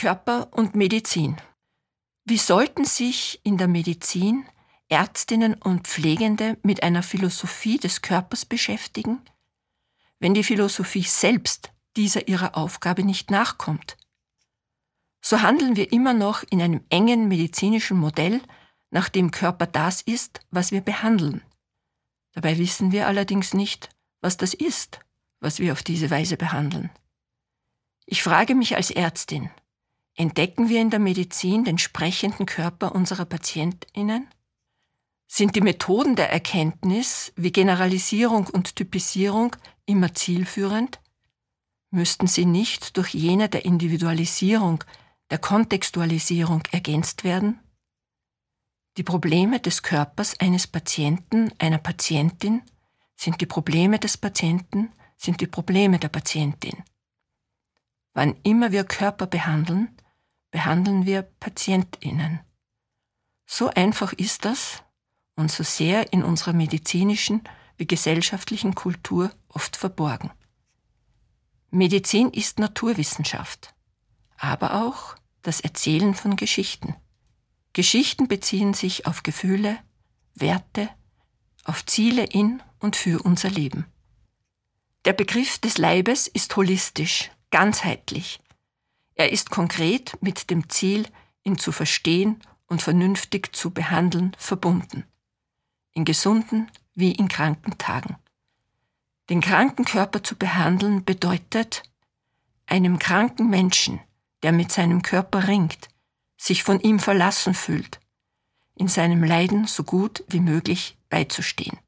Körper und Medizin. Wie sollten sich in der Medizin Ärztinnen und Pflegende mit einer Philosophie des Körpers beschäftigen, wenn die Philosophie selbst dieser ihrer Aufgabe nicht nachkommt? So handeln wir immer noch in einem engen medizinischen Modell, nach dem Körper das ist, was wir behandeln. Dabei wissen wir allerdings nicht, was das ist, was wir auf diese Weise behandeln. Ich frage mich als Ärztin, Entdecken wir in der Medizin den sprechenden Körper unserer Patientinnen? Sind die Methoden der Erkenntnis wie Generalisierung und Typisierung immer zielführend? Müssten sie nicht durch jene der Individualisierung, der Kontextualisierung ergänzt werden? Die Probleme des Körpers eines Patienten, einer Patientin sind die Probleme des Patienten, sind die Probleme der Patientin. Wann immer wir Körper behandeln, behandeln wir Patientinnen. So einfach ist das und so sehr in unserer medizinischen wie gesellschaftlichen Kultur oft verborgen. Medizin ist Naturwissenschaft, aber auch das Erzählen von Geschichten. Geschichten beziehen sich auf Gefühle, Werte, auf Ziele in und für unser Leben. Der Begriff des Leibes ist holistisch, ganzheitlich, er ist konkret mit dem Ziel, ihn zu verstehen und vernünftig zu behandeln, verbunden. In gesunden wie in kranken Tagen. Den kranken Körper zu behandeln bedeutet, einem kranken Menschen, der mit seinem Körper ringt, sich von ihm verlassen fühlt, in seinem Leiden so gut wie möglich beizustehen.